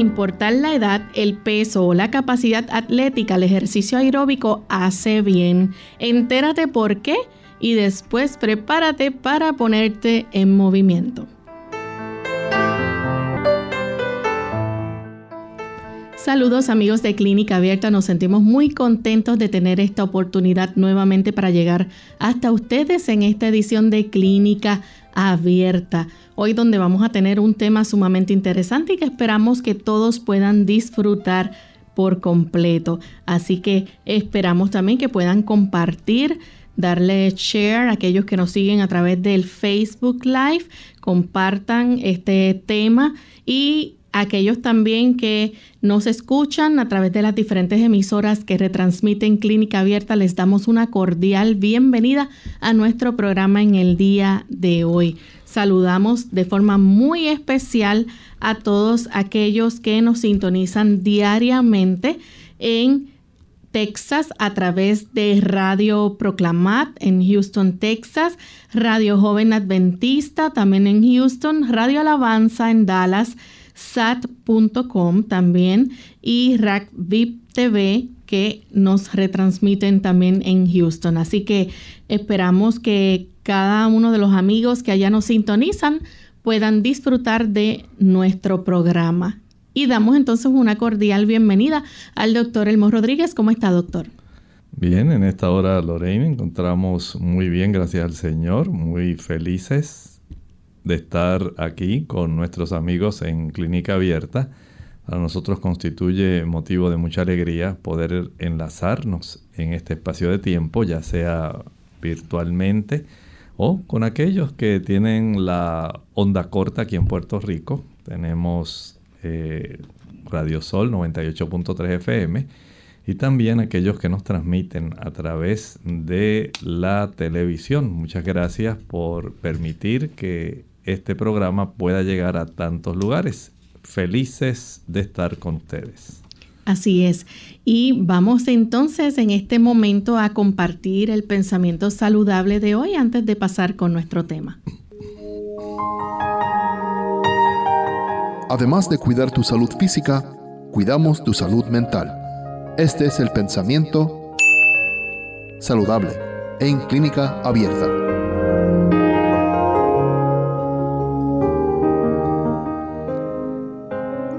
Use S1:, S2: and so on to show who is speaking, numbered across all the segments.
S1: Importar la edad, el peso o la capacidad atlética, el ejercicio aeróbico hace bien. Entérate por qué y después prepárate para ponerte en movimiento. Saludos amigos de Clínica Abierta, nos sentimos muy contentos de tener esta oportunidad nuevamente para llegar hasta ustedes en esta edición de Clínica Abierta. Hoy donde vamos a tener un tema sumamente interesante y que esperamos que todos puedan disfrutar por completo. Así que esperamos también que puedan compartir darle share a aquellos que nos siguen a través del Facebook Live, compartan este tema y aquellos también que nos escuchan a través de las diferentes emisoras que retransmiten Clínica Abierta, les damos una cordial bienvenida a nuestro programa en el día de hoy. Saludamos de forma muy especial a todos aquellos que nos sintonizan diariamente en Texas a través de Radio Proclamat en Houston, Texas, Radio Joven Adventista también en Houston, Radio Alabanza en Dallas, sat.com también y RACVIP TV que nos retransmiten también en Houston. Así que esperamos que cada uno de los amigos que allá nos sintonizan puedan disfrutar de nuestro programa. Y damos entonces una cordial bienvenida al doctor Elmo Rodríguez. ¿Cómo está, doctor?
S2: Bien, en esta hora, Lorraine, encontramos muy bien, gracias al Señor, muy felices de estar aquí con nuestros amigos en Clínica Abierta. Para nosotros constituye motivo de mucha alegría poder enlazarnos en este espacio de tiempo, ya sea virtualmente o con aquellos que tienen la onda corta aquí en Puerto Rico. Tenemos eh, Radio Sol 98.3 FM y también aquellos que nos transmiten a través de la televisión. Muchas gracias por permitir que este programa pueda llegar a tantos lugares. Felices de estar con ustedes.
S1: Así es. Y vamos entonces en este momento a compartir el pensamiento saludable de hoy antes de pasar con nuestro tema.
S3: Además de cuidar tu salud física, cuidamos tu salud mental. Este es el pensamiento saludable en clínica abierta.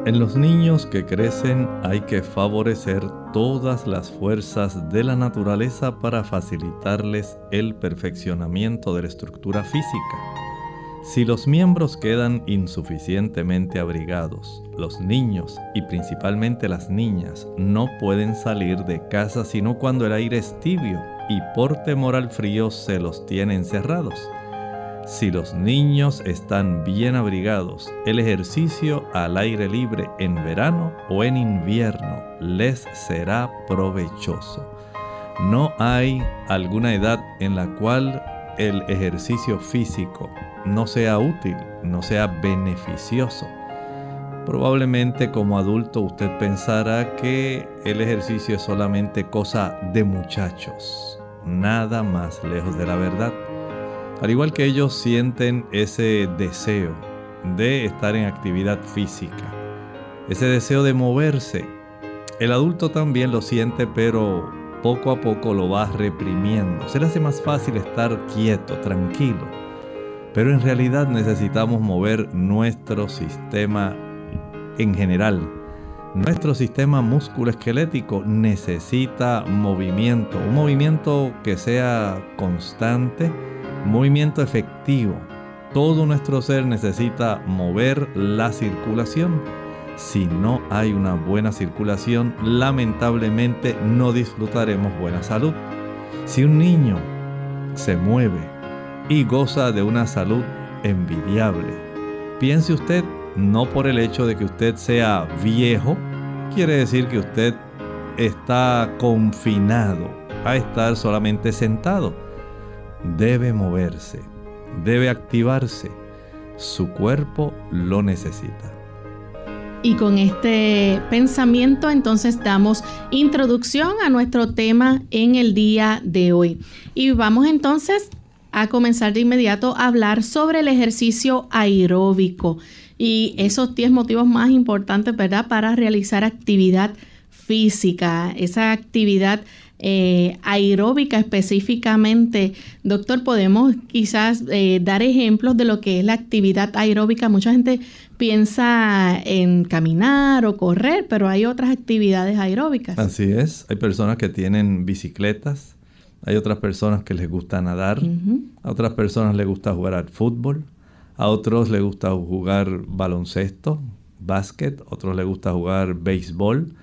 S2: En los niños que crecen hay que favorecer todas las fuerzas de la naturaleza para facilitarles el perfeccionamiento de la estructura física. Si los miembros quedan insuficientemente abrigados, los niños y principalmente las niñas no pueden salir de casa sino cuando el aire es tibio y por temor al frío se los tiene encerrados. Si los niños están bien abrigados, el ejercicio al aire libre en verano o en invierno les será provechoso. No hay alguna edad en la cual el ejercicio físico no sea útil, no sea beneficioso. Probablemente como adulto usted pensará que el ejercicio es solamente cosa de muchachos, nada más lejos de la verdad. Al igual que ellos sienten ese deseo de estar en actividad física, ese deseo de moverse, el adulto también lo siente, pero poco a poco lo va reprimiendo. Se le hace más fácil estar quieto, tranquilo. Pero en realidad necesitamos mover nuestro sistema en general. Nuestro sistema musculoesquelético necesita movimiento, un movimiento que sea constante, movimiento efectivo. Todo nuestro ser necesita mover la circulación. Si no hay una buena circulación, lamentablemente no disfrutaremos buena salud. Si un niño se mueve y goza de una salud envidiable, piense usted, no por el hecho de que usted sea viejo, quiere decir que usted está confinado a estar solamente sentado. Debe moverse, debe activarse. Su cuerpo lo necesita.
S1: Y con este pensamiento entonces damos introducción a nuestro tema en el día de hoy. Y vamos entonces a comenzar de inmediato a hablar sobre el ejercicio aeróbico y esos 10 motivos más importantes, ¿verdad?, para realizar actividad física, esa actividad eh, aeróbica específicamente. Doctor, podemos quizás eh, dar ejemplos de lo que es la actividad aeróbica. Mucha gente piensa en caminar o correr, pero hay otras actividades aeróbicas.
S2: Así es, hay personas que tienen bicicletas, hay otras personas que les gusta nadar, a otras personas les gusta jugar al fútbol, a otros les gusta jugar baloncesto, básquet, a otros les gusta jugar béisbol.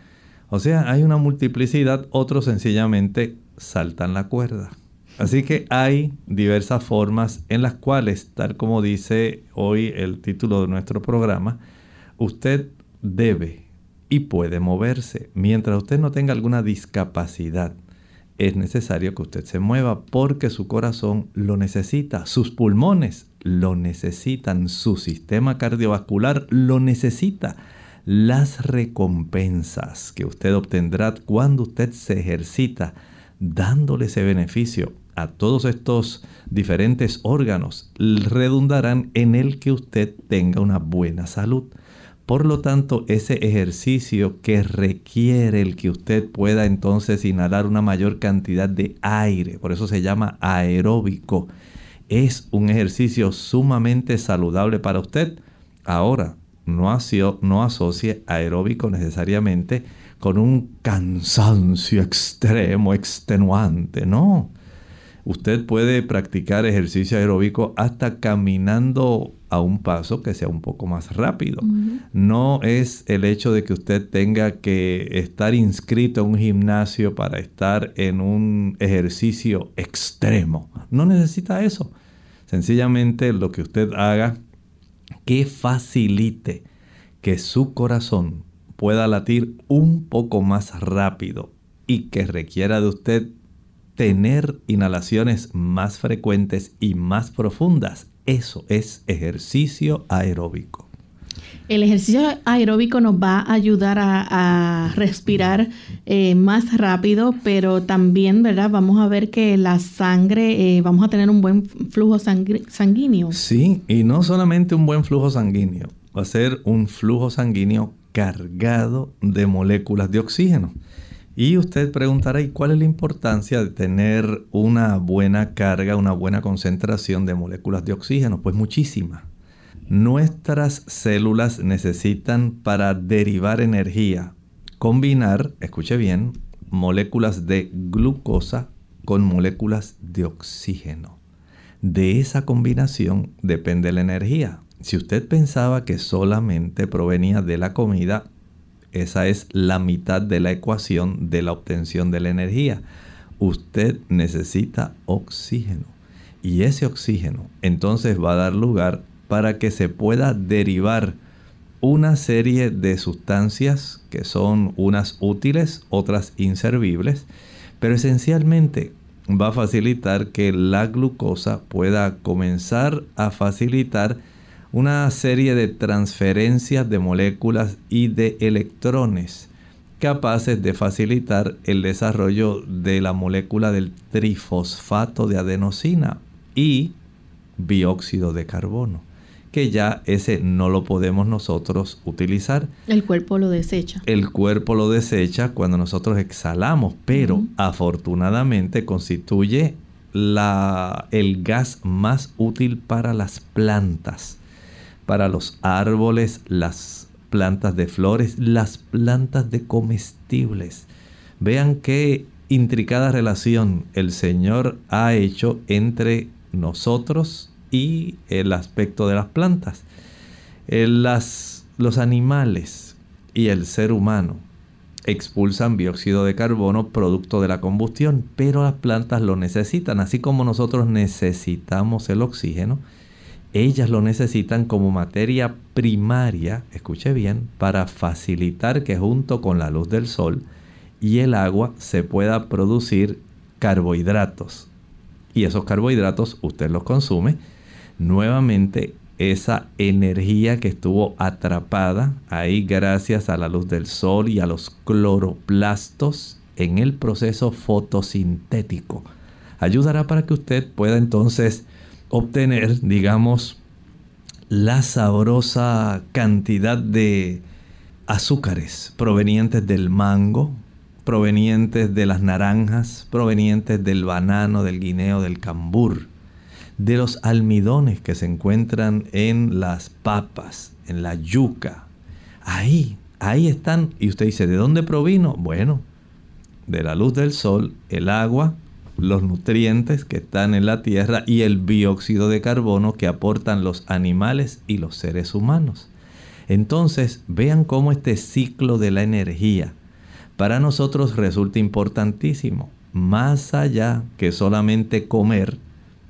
S2: O sea, hay una multiplicidad, otros sencillamente saltan la cuerda. Así que hay diversas formas en las cuales, tal como dice hoy el título de nuestro programa, usted debe y puede moverse. Mientras usted no tenga alguna discapacidad, es necesario que usted se mueva porque su corazón lo necesita, sus pulmones lo necesitan, su sistema cardiovascular lo necesita. Las recompensas que usted obtendrá cuando usted se ejercita, dándole ese beneficio a todos estos diferentes órganos redundarán en el que usted tenga una buena salud. Por lo tanto, ese ejercicio que requiere el que usted pueda entonces inhalar una mayor cantidad de aire, por eso se llama aeróbico, es un ejercicio sumamente saludable para usted. Ahora, no, no asocie aeróbico necesariamente con un cansancio extremo, extenuante, no. Usted puede practicar ejercicio aeróbico hasta caminando a un paso que sea un poco más rápido. No es el hecho de que usted tenga que estar inscrito en un gimnasio para estar en un ejercicio extremo. No necesita eso. Sencillamente lo que usted haga que facilite que su corazón pueda latir un poco más rápido y que requiera de usted tener inhalaciones más frecuentes y más profundas. Eso es ejercicio aeróbico.
S1: El ejercicio aeróbico nos va a ayudar a, respirar eh, más rápido, pero también, ¿verdad? Vamos a ver que la sangre, eh, vamos a tener un buen flujo sanguíneo.
S2: Sí, y no solamente un buen flujo sanguíneo, va a ser un flujo sanguíneo cargado de moléculas de oxígeno. Y usted preguntará, ¿y cuál es la importancia de tener una buena carga, una buena concentración de moléculas de oxígeno? Pues muchísima. Nuestras células necesitan para derivar energía, combinar, escuche bien, moléculas de glucosa con moléculas de oxígeno. De esa combinación depende la energía. Si usted pensaba que solamente provenía de la comida, esa es la mitad de la ecuación de la obtención de la energía. Usted necesita oxígeno. Y ese oxígeno entonces va a dar lugar para que se pueda derivar una serie de sustancias que son unas útiles, otras inservibles, pero esencialmente va a facilitar que la glucosa pueda comenzar a facilitar una serie de transferencias de moléculas y de electrones capaces de facilitar el desarrollo de la molécula del trifosfato de adenosina y bióxido de carbono, que ya ese no lo podemos nosotros utilizar.
S1: El cuerpo lo desecha.
S2: El cuerpo lo desecha cuando nosotros exhalamos, pero afortunadamente constituye la, el gas más útil para las plantas para los árboles, las plantas de flores, las plantas de comestibles. Vean qué intricada relación el Señor ha hecho entre nosotros y el aspecto de las plantas. las, los animales y el ser humano expulsan dióxido de carbono producto de la combustión, pero las plantas lo necesitan, así como nosotros necesitamos el oxígeno, ellas lo necesitan como materia primaria, escuche bien, para facilitar que junto con la luz del sol y el agua se pueda producir carbohidratos. Y esos carbohidratos usted los consume. Nuevamente esa energía que estuvo atrapada ahí gracias a la luz del sol y a los cloroplastos en el proceso fotosintético. Ayudará para que usted pueda entonces obtener, digamos, la sabrosa cantidad de azúcares provenientes del mango, provenientes de las naranjas, provenientes del banano, del guineo, del cambur de los almidones que se encuentran en las papas, en la yuca. Ahí, ahí están. Y usted dice, ¿de dónde provino? Bueno, de la luz del sol, el agua, los nutrientes que están en la tierra y el dióxido de carbono que aportan los animales y los seres humanos. Entonces, vean cómo este ciclo de la energía para nosotros resulta importantísimo. Más allá que solamente comer,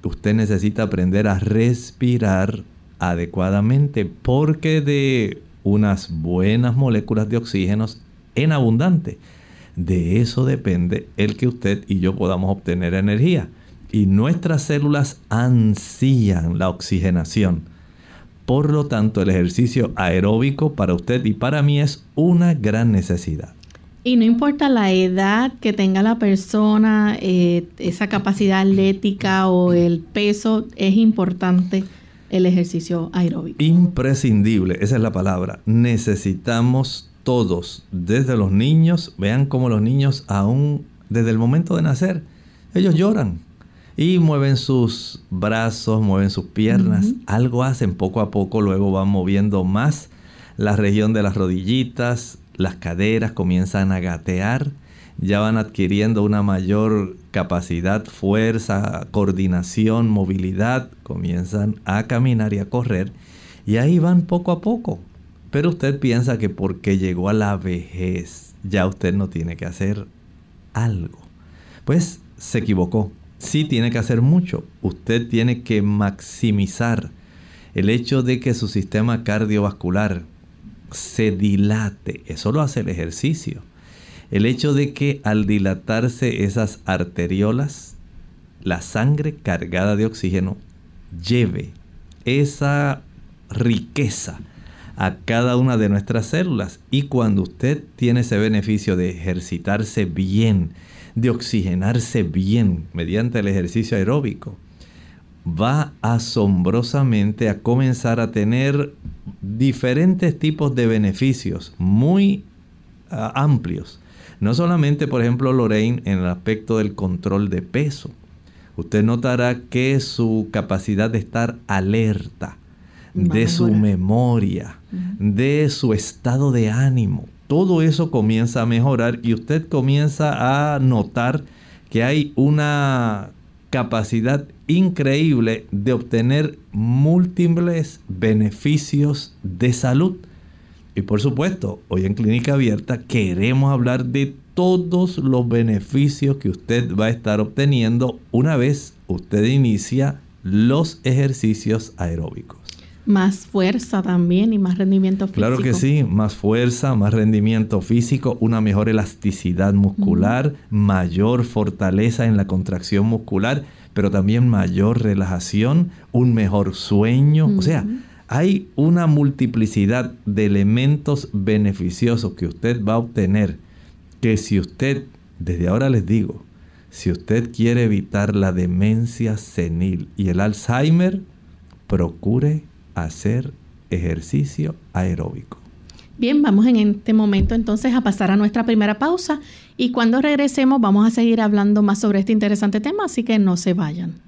S2: usted necesita aprender a respirar adecuadamente porque de unas buenas moléculas de oxígeno en abundante. De eso depende el que usted y yo podamos obtener energía. Y nuestras células ansían la oxigenación. Por lo tanto, el ejercicio aeróbico para usted y para mí es una gran necesidad.
S1: Y no importa la edad que tenga la persona, eh, esa capacidad atlética o el peso, es importante el ejercicio aeróbico.
S2: Imprescindible, esa es la palabra. Necesitamos todos, desde los niños, vean cómo los niños aún desde el momento de nacer, ellos lloran y mueven sus brazos, mueven sus piernas, algo hacen poco a poco, luego van moviendo más la región de las rodillitas, las caderas comienzan a gatear, ya van adquiriendo una mayor capacidad, fuerza, coordinación, movilidad, comienzan a caminar y a correr y ahí van poco a poco. Pero usted piensa que porque llegó a la vejez ya usted no tiene que hacer algo. Pues se equivocó. Sí tiene que hacer mucho. Usted tiene que maximizar el hecho de que su sistema cardiovascular, se dilate. Eso lo hace el ejercicio. El hecho de que al dilatarse esas arteriolas, la sangre cargada de oxígeno lleve esa riqueza a cada una de nuestras células. Y cuando usted tiene ese beneficio de ejercitarse bien, de oxigenarse bien mediante el ejercicio aeróbico, va asombrosamente a comenzar a tener diferentes tipos de beneficios muy ah, amplios. No solamente, por ejemplo, Lorraine en el aspecto del control de peso. Usted notará que su capacidad de estar alerta, de su memoria, de su estado de ánimo, todo eso comienza a mejorar y usted comienza a notar que hay una capacidad increíble de obtener múltiples beneficios de salud. Y por supuesto, hoy en Clínica Abierta queremos hablar de todos los beneficios que usted va a estar obteniendo una vez usted inicia los ejercicios aeróbicos.
S1: Más fuerza también y más rendimiento físico.
S2: Claro que sí, más fuerza, más rendimiento físico, una mejor elasticidad muscular, mayor fortaleza en la contracción muscular pero también mayor relajación, un mejor sueño. O sea, hay una multiplicidad de elementos beneficiosos que usted va a obtener que si usted, desde ahora les digo, si usted quiere evitar la demencia senil y el Alzheimer, procure hacer ejercicio aeróbico.
S1: Bien, vamos en este momento entonces a pasar a nuestra primera pausa y cuando regresemos vamos a seguir hablando más sobre este interesante tema, así que no se vayan.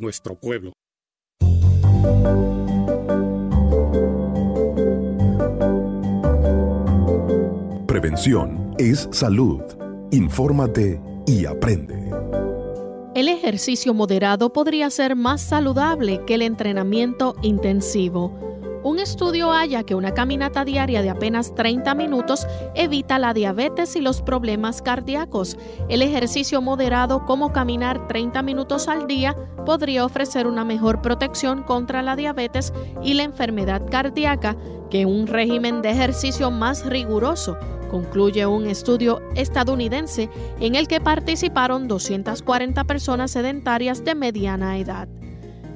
S4: nuestro pueblo.
S5: Prevención es salud. Infórmate y aprende.
S1: El ejercicio moderado podría ser más saludable que el entrenamiento intensivo. Un estudio halla que una caminata diaria de apenas 30 minutos evita la diabetes y los problemas cardíacos. El ejercicio moderado como caminar 30 minutos al día podría ofrecer una mejor protección contra la diabetes y la enfermedad cardíaca que un régimen de ejercicio más riguroso, concluye un estudio estadounidense en el que participaron 240 personas sedentarias de mediana edad.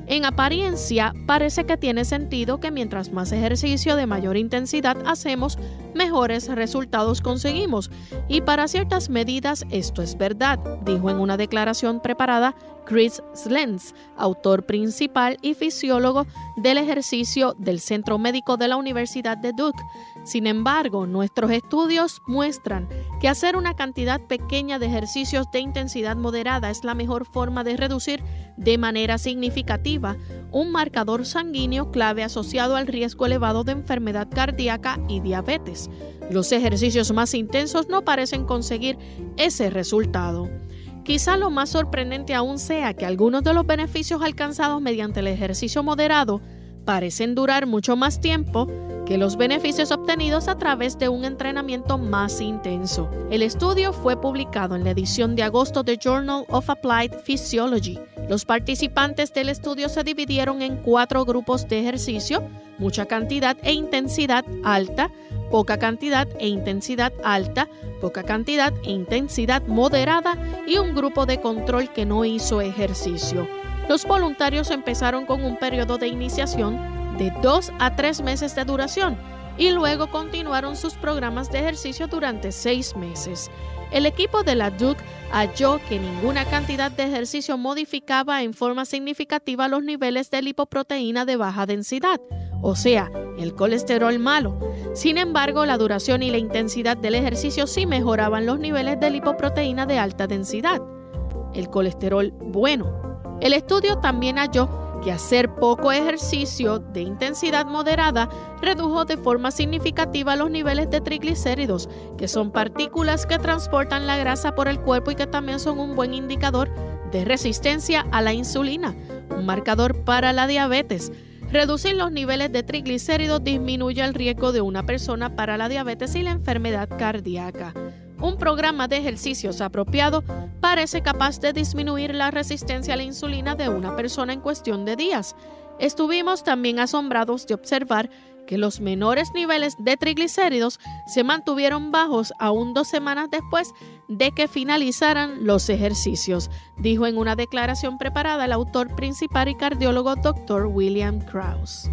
S1: En apariencia, parece que tiene sentido que mientras más ejercicio de mayor intensidad hacemos, mejores resultados conseguimos. Y para ciertas medidas esto es verdad, dijo en una declaración preparada Chris Slens, autor principal y fisiólogo del ejercicio del Centro Médico de la Universidad de Duke. Sin embargo, nuestros estudios muestran que hacer una cantidad pequeña de ejercicios de intensidad moderada es la mejor forma de reducir de manera significativa un marcador sanguíneo clave asociado al riesgo elevado de enfermedad cardíaca y diabetes. Los ejercicios más intensos no parecen conseguir ese resultado. Quizá lo más sorprendente aún sea que algunos de los beneficios alcanzados mediante el ejercicio moderado parecen durar mucho más tiempo que los beneficios obtenidos a través de un entrenamiento más intenso. El estudio fue publicado en la edición de agosto de Journal of Applied Physiology. Los participantes del estudio se dividieron en cuatro grupos de ejercicio, mucha cantidad e intensidad alta, poca cantidad e intensidad alta, poca cantidad e intensidad moderada y un grupo de control que no hizo ejercicio. Los voluntarios empezaron con un periodo de iniciación de dos a tres meses de duración y luego continuaron sus programas de ejercicio durante seis meses. El equipo de la Duke halló que ninguna cantidad de ejercicio modificaba en forma significativa los niveles de lipoproteína de baja densidad, o sea, el colesterol malo. Sin embargo, la duración y la intensidad del ejercicio sí mejoraban los niveles de lipoproteína de alta densidad, el colesterol bueno. El estudio también halló que hacer poco ejercicio de intensidad moderada redujo de forma significativa los niveles de triglicéridos, que son partículas que transportan la grasa por el cuerpo y que también son un buen indicador de resistencia a la insulina, un marcador para la diabetes. Reducir los niveles de triglicéridos disminuye el riesgo de una persona para la diabetes y la enfermedad cardíaca. Un programa de ejercicios apropiado parece capaz de disminuir la resistencia a la insulina de una persona en cuestión de días. Estuvimos también asombrados de observar que los menores niveles de triglicéridos se mantuvieron bajos aún dos semanas después de que finalizaran los ejercicios, dijo en una declaración preparada el autor principal y cardiólogo Dr. William Krause.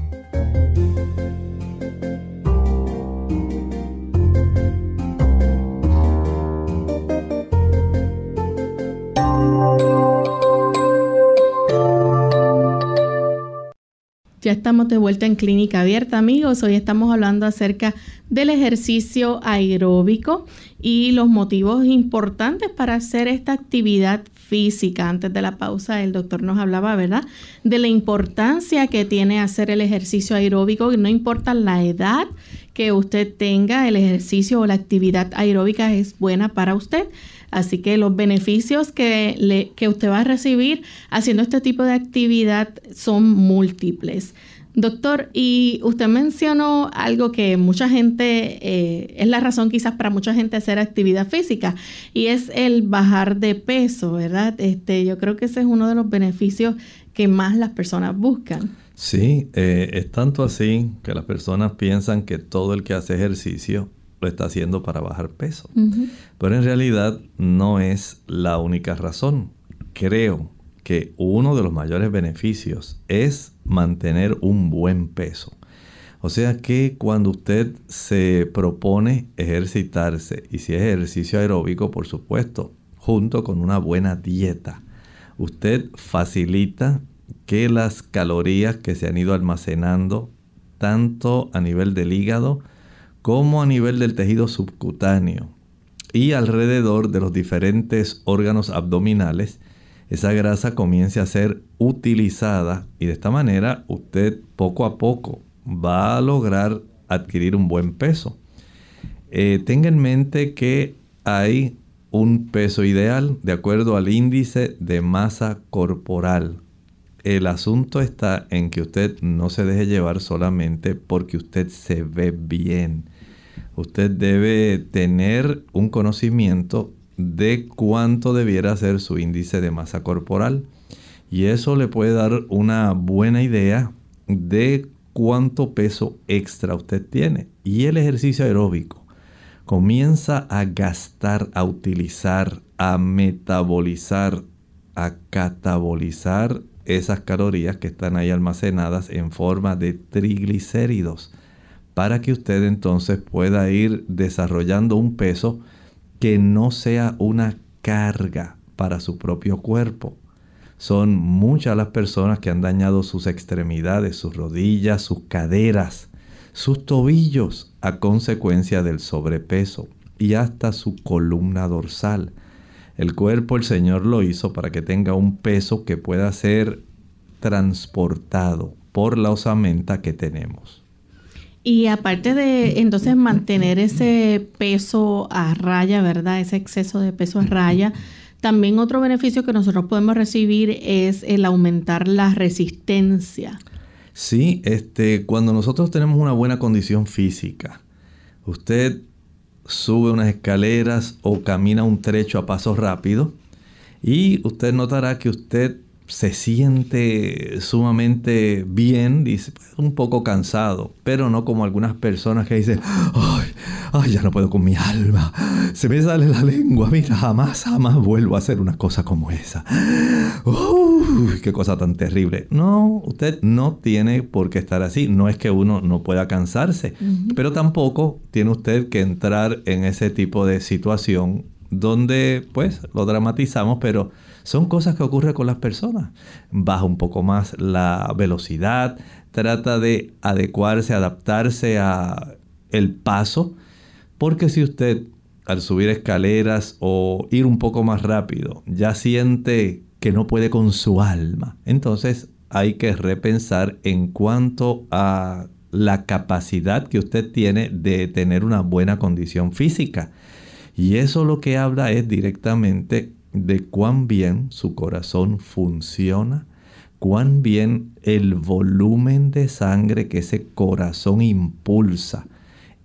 S1: Ya estamos de vuelta en Clínica Abierta, amigos. Hoy estamos hablando acerca del ejercicio aeróbico y los motivos importantes para hacer esta actividad física. Antes de la pausa, el doctor nos hablaba, ¿verdad?, de la importancia que tiene hacer el ejercicio aeróbico. No importa la edad que usted tenga, el ejercicio o la actividad aeróbica es buena para usted. Así que los beneficios que, le, que usted va a recibir haciendo este tipo de actividad son múltiples. Doctor, y usted mencionó algo que mucha gente, eh, es la razón quizás para mucha gente hacer actividad física, y es el bajar de peso, ¿verdad? Este, yo creo que ese es uno de los beneficios que más las personas buscan.
S2: Sí, eh, es tanto así que las personas piensan que todo el que hace ejercicio lo está haciendo para bajar peso. Pero en realidad no es la única razón. Creo que uno de los mayores beneficios es mantener un buen peso. O sea que cuando usted se propone ejercitarse, y si es ejercicio aeróbico, por supuesto, junto con una buena dieta, usted facilita que las calorías que se han ido almacenando, tanto a nivel del hígado como a nivel del tejido subcutáneo y alrededor de los diferentes órganos abdominales, esa grasa comience a ser utilizada y de esta manera usted poco a poco va a lograr adquirir un buen peso. Eh, tenga en mente que hay un peso ideal de acuerdo al índice de masa corporal. El asunto está en que usted no se deje llevar solamente porque usted se ve bien. Usted debe tener un conocimiento de cuánto debiera ser su índice de masa corporal. Y eso le puede dar una buena idea de cuánto peso extra usted tiene. Y el ejercicio aeróbico comienza a gastar, a utilizar, a metabolizar, a catabolizar esas calorías que están ahí almacenadas en forma de triglicéridos para que usted entonces pueda ir desarrollando un peso que no sea una carga para su propio cuerpo. Son muchas las personas que han dañado sus extremidades, sus rodillas, sus caderas, sus tobillos a consecuencia del sobrepeso y hasta su columna dorsal. El cuerpo el Señor lo hizo para que tenga un peso que pueda ser transportado por la osamenta que tenemos.
S1: Y aparte de entonces mantener ese peso a raya, ¿verdad? Ese exceso de peso a raya, también otro beneficio que nosotros podemos recibir es el aumentar la resistencia.
S2: Sí, este, cuando nosotros tenemos una buena condición física, usted sube unas escaleras o camina un trecho a paso rápido y usted notará que usted se siente sumamente bien, dice, un poco cansado, pero no como algunas personas que dicen, ay, ay, ya no puedo con mi alma, se me sale la lengua, mira, jamás, jamás vuelvo a hacer una cosa como esa. Uy, qué cosa tan terrible. No, usted no tiene por qué estar así, no es que uno no pueda cansarse, pero tampoco tiene usted que entrar en ese tipo de situación donde pues lo dramatizamos, pero son cosas que ocurren con las personas. Baja un poco más la velocidad, trata de adecuarse, adaptarse a el paso, porque si usted al subir escaleras o ir un poco más rápido ya siente que no puede con su alma, entonces hay que repensar en cuanto a la capacidad que usted tiene de tener una buena condición física. Y eso lo que habla es directamente de cuán bien su corazón funciona, cuán bien el volumen de sangre que ese corazón impulsa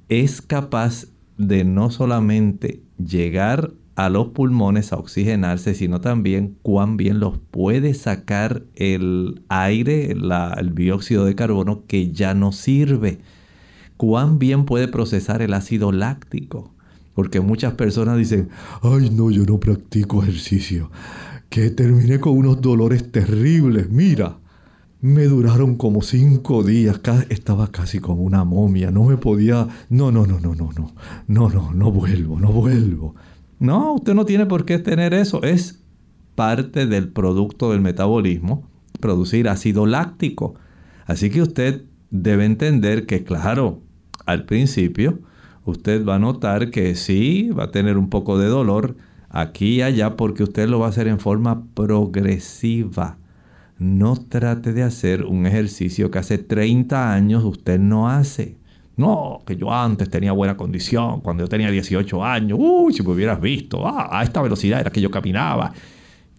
S2: es capaz de no solamente llegar a los pulmones a oxigenarse, sino también cuán bien los puede sacar el aire, el dióxido de carbono que ya no sirve, cuán bien puede procesar el ácido láctico, porque muchas personas dicen, ay no, yo no practico ejercicio, que terminé con unos dolores terribles, mira. Me duraron como cinco días, estaba casi como una momia, no me podía, no, no, no, no, no, no, no, no, no vuelvo, no vuelvo. No, usted no tiene por qué tener eso, es parte del producto del metabolismo, producir ácido láctico. Así que usted debe entender que, claro, al principio, usted va a notar que sí, va a tener un poco de dolor aquí y allá porque usted lo va a hacer en forma progresiva. No trate de hacer un ejercicio que hace 30 años usted no hace. No, que yo antes tenía buena condición, cuando yo tenía 18 años, uy, si me hubieras visto, ah, a esta velocidad era que yo caminaba.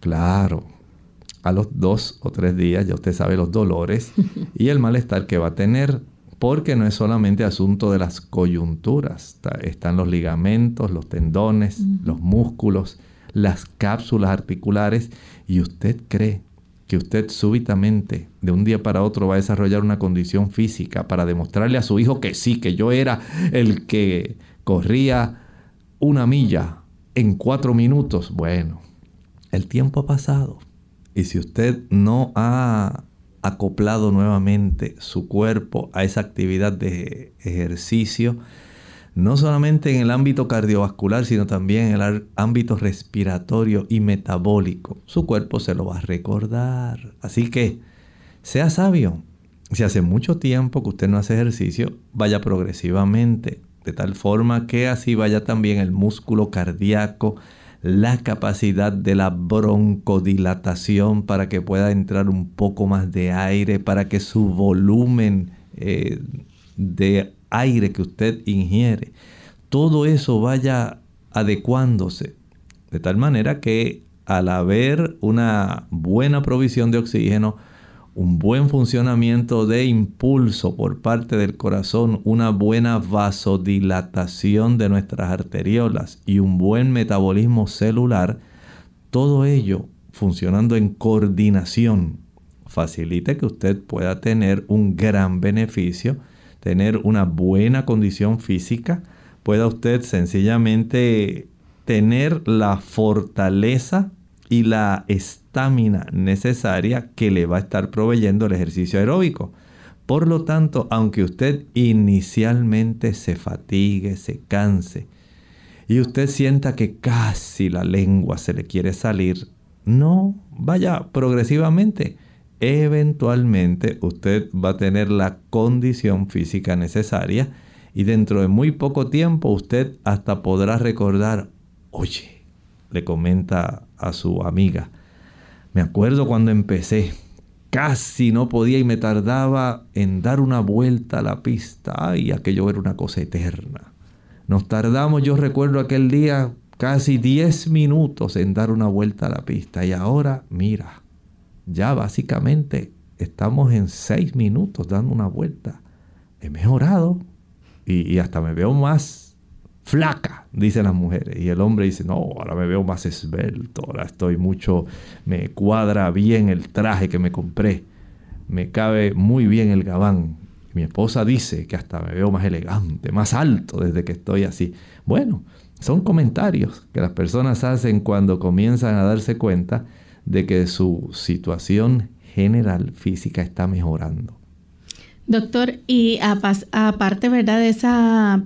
S2: Claro, a los dos o tres días ya usted sabe los dolores y el malestar que va a tener porque no es solamente asunto de las coyunturas, están los ligamentos, los tendones, los músculos, las cápsulas articulares, y usted cree que usted súbitamente, de un día para otro, va a desarrollar una condición física para demostrarle a su hijo que sí, que yo era el que corría una milla en cuatro minutos. Bueno, el tiempo ha pasado. Y si usted no ha acoplado nuevamente su cuerpo a esa actividad de ejercicio, no solamente en el ámbito cardiovascular, sino también en el ámbito respiratorio y metabólico. Su cuerpo se lo va a recordar. Así que sea sabio. Si hace mucho tiempo que usted no hace ejercicio, vaya progresivamente, de tal forma que así vaya también el músculo cardíaco, la capacidad de la broncodilatación para que pueda entrar un poco más de aire, para que su volumen eh, de aire que usted ingiere, todo eso vaya adecuándose. De tal manera que al haber una buena provisión de oxígeno, un buen funcionamiento de impulso por parte del corazón, una buena vasodilatación de nuestras arteriolas y un buen metabolismo celular, todo ello funcionando en coordinación facilita que usted pueda tener un gran beneficio, tener una buena condición física, pueda usted sencillamente tener la fortaleza y la necesaria que le va a estar proveyendo el ejercicio aeróbico. Por lo tanto, aunque usted inicialmente se fatigue, se canse, y usted sienta que casi la lengua se le quiere salir, no, vaya progresivamente. Eventualmente usted va a tener la condición física necesaria y dentro de muy poco tiempo usted hasta podrá recordar, oye, le comenta a su amiga. Me acuerdo cuando empecé, casi no podía y me tardaba en dar una vuelta a la pista. y aquello era una cosa eterna. Nos tardamos, yo recuerdo aquel día, casi 10 minutos en dar una vuelta a la pista. Y ahora, mira, ya básicamente estamos en 6 minutos dando una vuelta. He mejorado y, y hasta me veo más flaca, dicen las mujeres. Y el hombre dice, no, ahora me veo más esbelto, ahora estoy mucho, me cuadra bien el traje que me compré, me cabe muy bien el gabán. Mi esposa dice que hasta me veo más elegante, más alto desde que estoy así. Bueno, son comentarios que las personas hacen cuando comienzan a darse cuenta de que su situación general física está mejorando.
S1: Doctor, y aparte, ¿verdad? De esa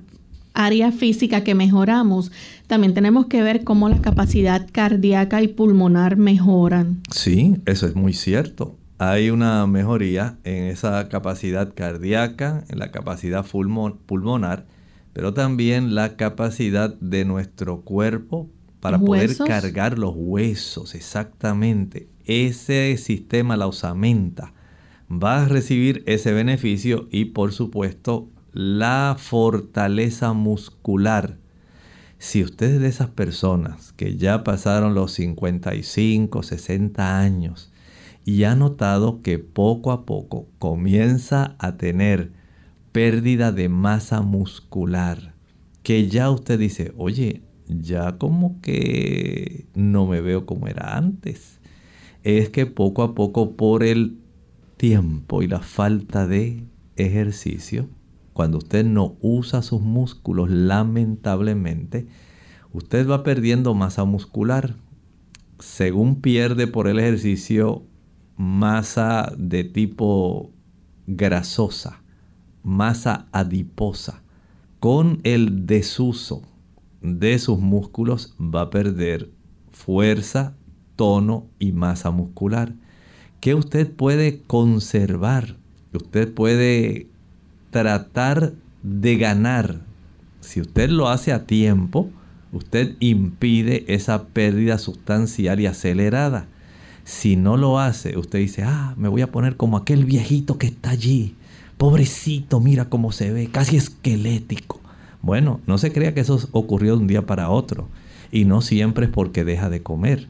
S1: área física que mejoramos, también tenemos que ver cómo la capacidad cardíaca y pulmonar mejoran.
S2: Sí, eso es muy cierto. Hay una mejoría en esa capacidad cardíaca, en la capacidad pulmonar, pero también la capacidad de nuestro cuerpo para poder cargar los huesos, exactamente. Ese sistema, la osamenta, va a recibir ese beneficio y por supuesto la fortaleza muscular. Si usted es de esas personas que ya pasaron los 55, 60 años y ha notado que poco a poco comienza a tener pérdida de masa muscular, que ya usted dice, oye, ya como que no me veo como era antes. Es que poco a poco por el tiempo y la falta de ejercicio, cuando usted no usa sus músculos, lamentablemente, usted va perdiendo masa muscular. Según pierde por el ejercicio masa de tipo grasosa, masa adiposa, con el desuso de sus músculos va a perder fuerza, tono y masa muscular. Que usted puede conservar, usted puede tratar de ganar. Si usted lo hace a tiempo, usted impide esa pérdida sustancial y acelerada. Si no lo hace, usted dice, ah, me voy a poner como aquel viejito que está allí. Pobrecito, mira cómo se ve, casi esquelético. Bueno, no se crea que eso ocurrió de un día para otro. Y no siempre es porque deja de comer.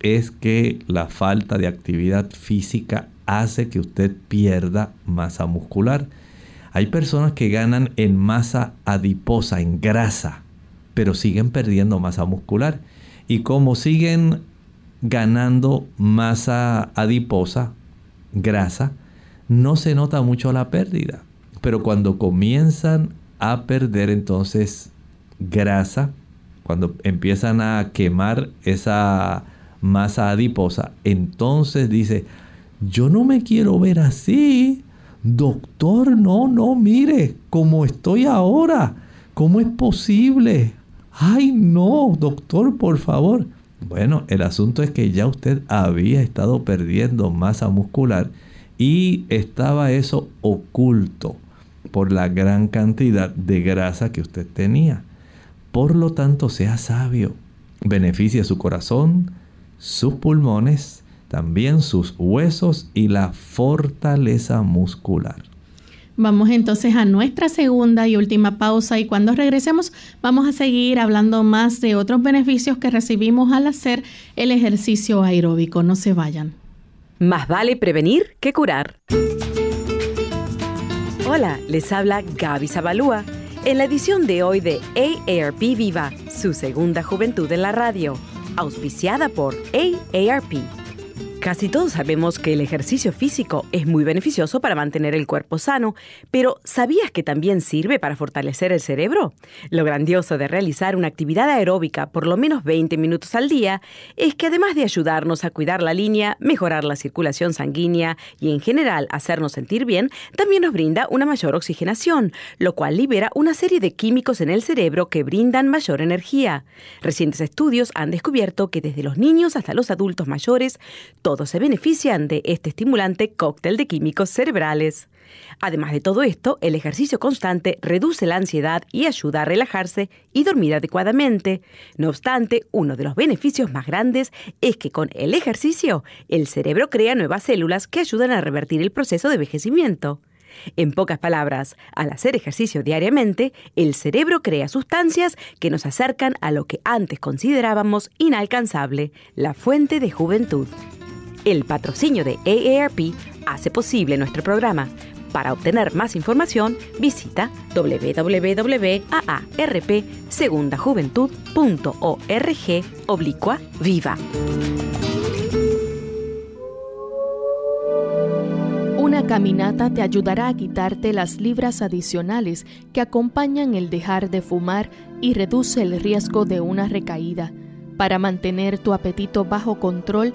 S2: Es que la falta de actividad física hace que usted pierda masa muscular. Hay personas que ganan en masa adiposa, en grasa, pero siguen perdiendo masa muscular. Y como siguen ganando masa adiposa, grasa, no se nota mucho la pérdida. Pero cuando comienzan a perder entonces grasa, cuando empiezan a quemar esa masa adiposa, entonces dice, yo no me quiero ver así. Doctor, no, no, mire, cómo estoy ahora. ¿Cómo es posible? Ay, no, doctor, por favor. Bueno, el asunto es que ya usted había estado perdiendo masa muscular y estaba eso oculto por la gran cantidad de grasa que usted tenía. Por lo tanto, sea sabio. Beneficia su corazón, sus pulmones, también sus huesos y la fortaleza muscular.
S1: Vamos entonces a nuestra segunda y última pausa y cuando regresemos vamos a seguir hablando más de otros beneficios que recibimos al hacer el ejercicio aeróbico. No se vayan.
S6: Más vale prevenir que curar. Hola, les habla Gaby Zabalúa en la edición de hoy de AARP Viva, su segunda juventud en la radio, auspiciada por AARP. Casi todos sabemos que el ejercicio físico es muy beneficioso para mantener el cuerpo sano, pero ¿sabías que también sirve para fortalecer el cerebro? Lo grandioso de realizar una actividad aeróbica por lo menos 20 minutos al día es que además de ayudarnos a cuidar la línea, mejorar la circulación sanguínea y en general hacernos sentir bien, también nos brinda una mayor oxigenación, lo cual libera una serie de químicos en el cerebro que brindan mayor energía. Recientes estudios han descubierto que desde los niños hasta los adultos mayores, todos se benefician de este estimulante cóctel de químicos cerebrales. Además de todo esto, el ejercicio constante reduce la ansiedad y ayuda a relajarse y dormir adecuadamente. No obstante, uno de los beneficios más grandes es que con el ejercicio, el cerebro crea nuevas células que ayudan a revertir el proceso de envejecimiento. En pocas palabras, al hacer ejercicio diariamente, el cerebro crea sustancias que nos acercan a lo que antes considerábamos inalcanzable, la fuente de juventud. El patrocinio de AARP hace posible nuestro programa. Para obtener más información, visita www.aarpsegundajuventud.org oblicua viva.
S7: Una caminata te ayudará a quitarte las libras adicionales que acompañan el dejar de fumar y reduce el riesgo de una recaída. Para mantener tu apetito bajo control,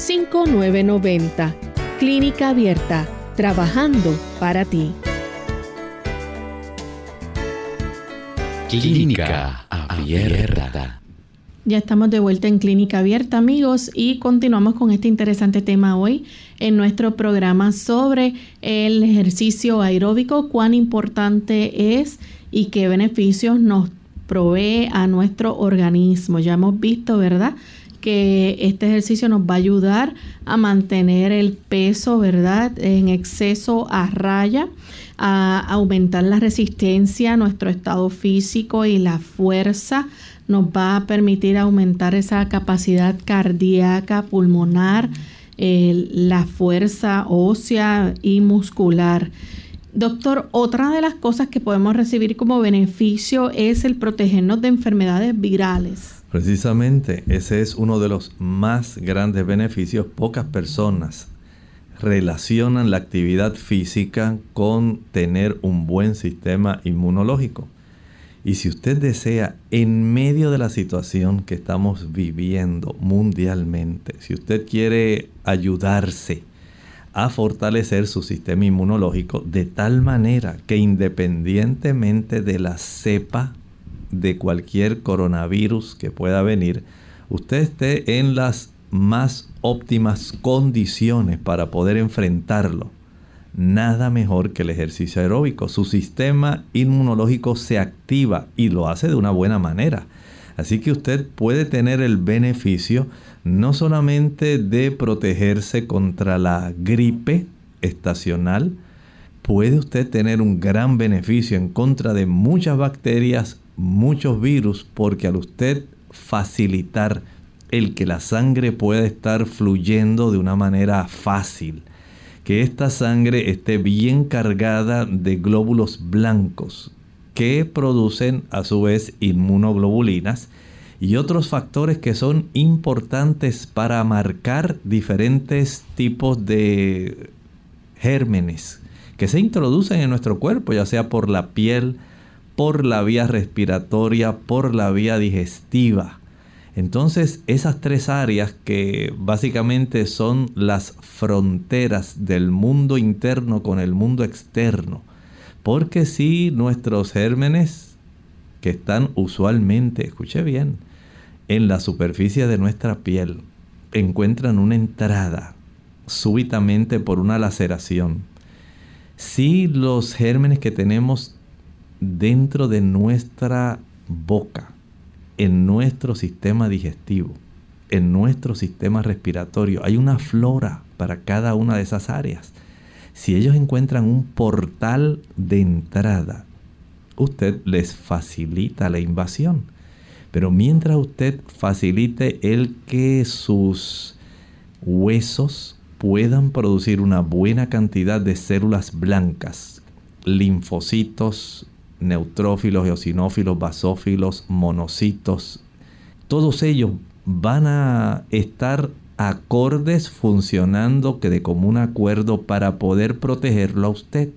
S1: 5990. Clínica Abierta, trabajando para ti.
S8: Clínica Abierta.
S1: Ya estamos de vuelta en Clínica Abierta, amigos, y continuamos con este interesante tema hoy en nuestro programa sobre el ejercicio aeróbico, cuán importante es y qué beneficios nos provee a nuestro organismo. Ya hemos visto, ¿verdad? Que este ejercicio nos va a ayudar a mantener el peso, ¿verdad? En exceso a raya, a aumentar la resistencia, nuestro estado físico y la fuerza. Nos va a permitir aumentar esa capacidad cardíaca, pulmonar, la fuerza ósea y muscular. Doctor, otra de las cosas que podemos recibir como beneficio es el protegernos de enfermedades virales.
S2: Precisamente ese es uno de los más grandes beneficios. Pocas personas relacionan la actividad física con tener un buen sistema inmunológico. Y si usted desea, en medio de la situación que estamos viviendo mundialmente, si usted quiere ayudarse a fortalecer su sistema inmunológico de tal manera que independientemente de la cepa de cualquier coronavirus que pueda venir, usted esté en las más óptimas condiciones para poder enfrentarlo, nada mejor que el ejercicio aeróbico. Su sistema inmunológico se activa y lo hace de una buena manera. Así que usted puede tener el beneficio no solamente de protegerse contra la gripe estacional, puede usted tener un gran beneficio en contra de muchas bacterias, muchos virus, porque al usted facilitar el que la sangre pueda estar fluyendo de una manera fácil, que esta sangre esté bien cargada de glóbulos blancos que producen a su vez inmunoglobulinas y otros factores que son importantes para marcar diferentes tipos de gérmenes que se introducen en nuestro cuerpo, ya sea por la piel, por la vía respiratoria, por la vía digestiva. Entonces, esas tres áreas que básicamente son las fronteras del mundo interno con el mundo externo. Porque si nuestros gérmenes que están usualmente, escuche bien, en la superficie de nuestra piel, encuentran una entrada súbitamente por una laceración. Si los gérmenes que tenemos dentro de nuestra boca en nuestro sistema digestivo, en nuestro sistema respiratorio. Hay una flora para cada una de esas áreas. Si ellos encuentran un portal de entrada, usted les facilita la invasión. Pero mientras usted facilite el que sus huesos puedan producir una buena cantidad de células blancas, linfocitos, neutrófilos, eosinófilos, basófilos, monocitos, todos ellos van a estar acordes funcionando que de común acuerdo para poder protegerlo a usted.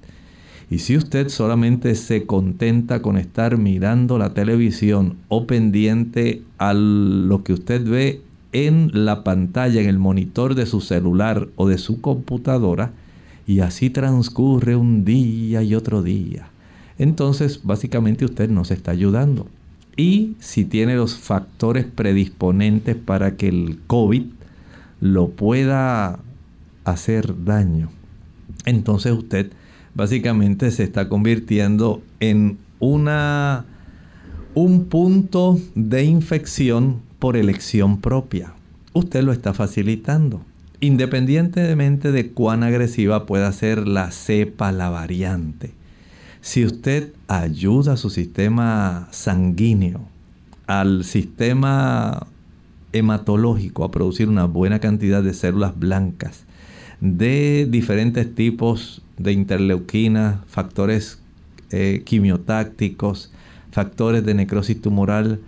S2: Y si usted solamente se contenta con estar mirando la televisión o pendiente a lo que usted ve en la pantalla, en el monitor de su celular o de su computadora, y así transcurre un día y otro día entonces básicamente usted no se está ayudando. Y si tiene los factores predisponentes para que el COVID lo pueda hacer daño, entonces usted básicamente se está convirtiendo en una un punto de infección por elección propia. Usted lo está facilitando. Independientemente de cuán agresiva pueda ser la cepa, la variante. Si usted ayuda a su sistema sanguíneo, al sistema hematológico a producir una buena cantidad de células blancas, de diferentes tipos de interleuquinas, factores eh, quimiotácticos, factores de necrosis tumoral,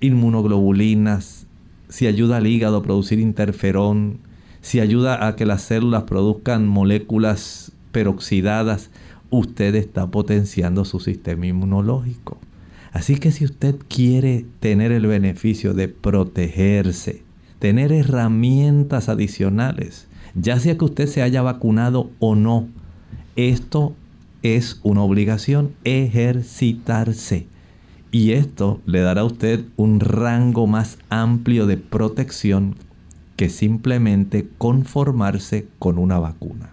S2: inmunoglobulinas, si ayuda al hígado a producir interferón, si ayuda a que las células produzcan moléculas peroxidadas, usted está potenciando su sistema inmunológico. Así que si usted quiere tener el beneficio de protegerse, tener herramientas adicionales, ya sea que usted se haya vacunado o no, esto es una obligación, ejercitarse. Y esto le dará a usted un rango más amplio de protección que simplemente conformarse con una vacuna.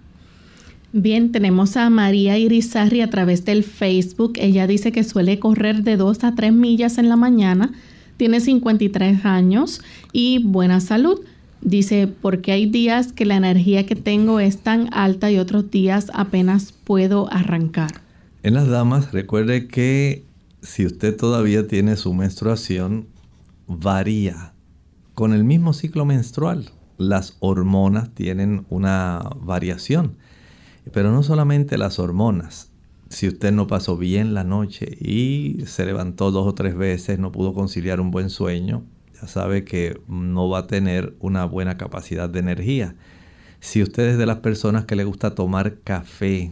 S1: Bien, tenemos a María Irizarri a través del Facebook. Ella dice que suele correr de 2 a 3 millas en la mañana, tiene 53 años y buena salud. Dice, porque hay días que la energía que tengo es tan alta y otros días apenas puedo arrancar.
S2: En las damas, recuerde que si usted todavía tiene su menstruación, varía con el mismo ciclo menstrual. Las hormonas tienen una variación. Pero no solamente las hormonas. Si usted no pasó bien la noche y se levantó dos o tres veces, no pudo conciliar un buen sueño, ya sabe que no va a tener una buena capacidad de energía. Si usted es de las personas que le gusta tomar café,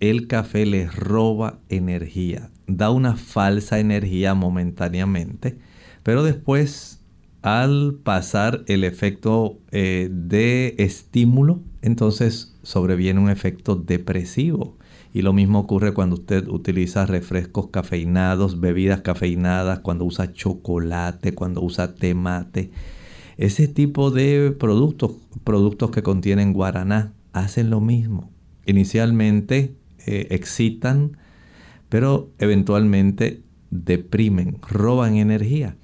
S2: el café le roba energía, da una falsa energía momentáneamente, pero después al pasar el efecto eh, de estímulo, entonces sobreviene un efecto depresivo. Y lo mismo ocurre cuando usted utiliza refrescos cafeinados, bebidas cafeinadas, cuando usa chocolate, cuando usa té mate. Ese tipo de productos, productos que contienen guaraná, hacen lo mismo. Inicialmente eh, excitan, pero eventualmente deprimen, roban energía.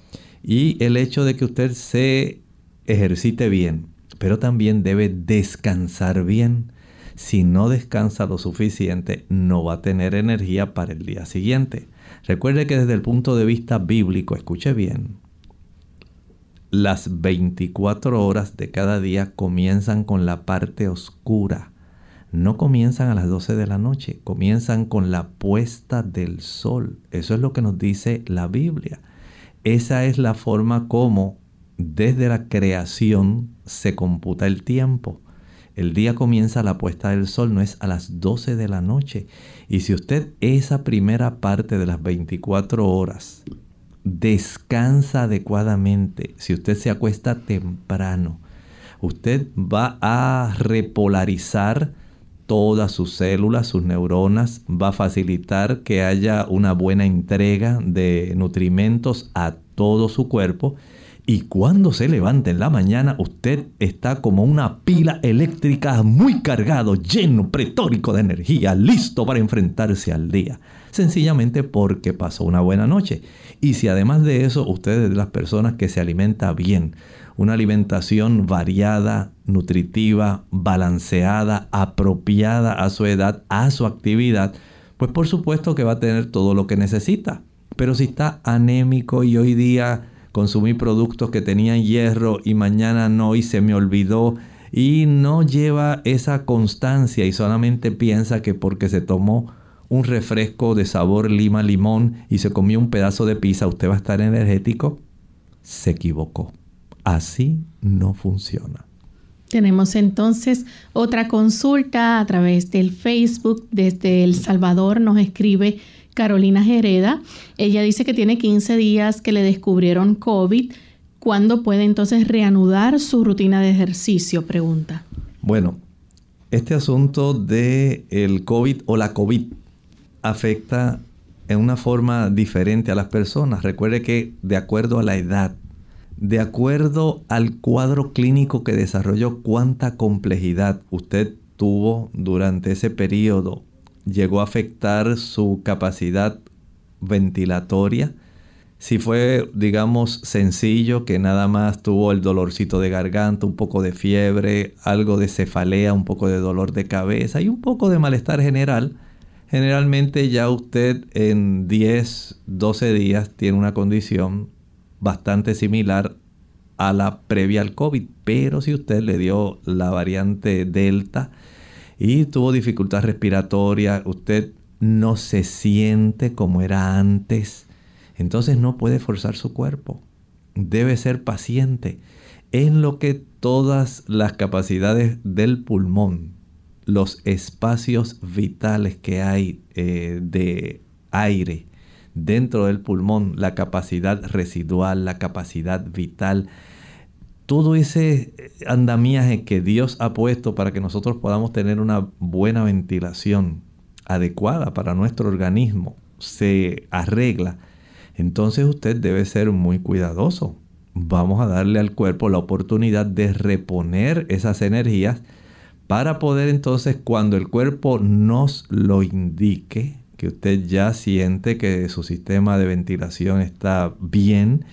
S2: Y el hecho de que usted se ejercite bien, pero también debe descansar bien. Si no descansa lo suficiente, no va a tener energía para el día siguiente. Recuerde que desde el punto de vista bíblico, escuche bien, las 24 horas de cada día comienzan con la parte oscura. No comienzan a las 12 de la noche, comienzan con la puesta del sol. Eso es lo que nos dice la Biblia. Esa es la forma como desde la creación se computa el tiempo. El día comienza a la puesta del sol, no es a las 12 de la noche. Y si usted esa primera parte de las 24 horas descansa adecuadamente, si usted se acuesta temprano, usted va a repolarizar todas sus células, sus neuronas, va a facilitar que haya una buena entrega de nutrimentos a todo su cuerpo y cuando se levante en la mañana, usted está como una pila eléctrica muy cargado, lleno, pretórico de energía, listo para enfrentarse al día. Sencillamente porque pasó una buena noche. Y si además de eso usted es de las personas que se alimenta bien, una alimentación variada, nutritiva, balanceada, apropiada a su edad, a su actividad, pues por supuesto que va a tener todo lo que necesita. Pero si está anémico y hoy día consumí productos que tenían hierro y mañana no y se me olvidó y no lleva esa constancia y solamente piensa que porque se tomó un refresco de sabor lima limón y se comió un pedazo de pizza usted va a estar energético, se equivocó. Así no funciona.
S1: Tenemos entonces otra consulta a través del Facebook desde El Salvador nos escribe Carolina Jereda. Ella dice que tiene 15 días que le descubrieron COVID. ¿Cuándo puede entonces reanudar su rutina de ejercicio? Pregunta.
S2: Bueno, este asunto de el COVID o la COVID afecta en una forma diferente a las personas. Recuerde que de acuerdo a la edad, de acuerdo al cuadro clínico que desarrolló, cuánta complejidad usted tuvo durante ese periodo llegó a afectar su capacidad ventilatoria. Si fue, digamos, sencillo, que nada más tuvo el dolorcito de garganta, un poco de fiebre, algo de cefalea, un poco de dolor de cabeza y un poco de malestar general, generalmente ya usted en 10, 12 días tiene una condición bastante similar a la previa al COVID. Pero si usted le dio la variante Delta, y tuvo dificultad respiratoria, usted no se siente como era antes, entonces no puede forzar su cuerpo. Debe ser paciente en lo que todas las capacidades del pulmón, los espacios vitales que hay eh, de aire dentro del pulmón, la capacidad residual, la capacidad vital, todo ese andamiaje que Dios ha puesto para que nosotros podamos tener una buena ventilación adecuada para nuestro organismo se arregla, entonces usted debe ser muy cuidadoso. Vamos a darle al cuerpo la oportunidad de reponer esas energías para poder entonces cuando el cuerpo nos lo indique, que usted ya siente que su sistema de ventilación está bien,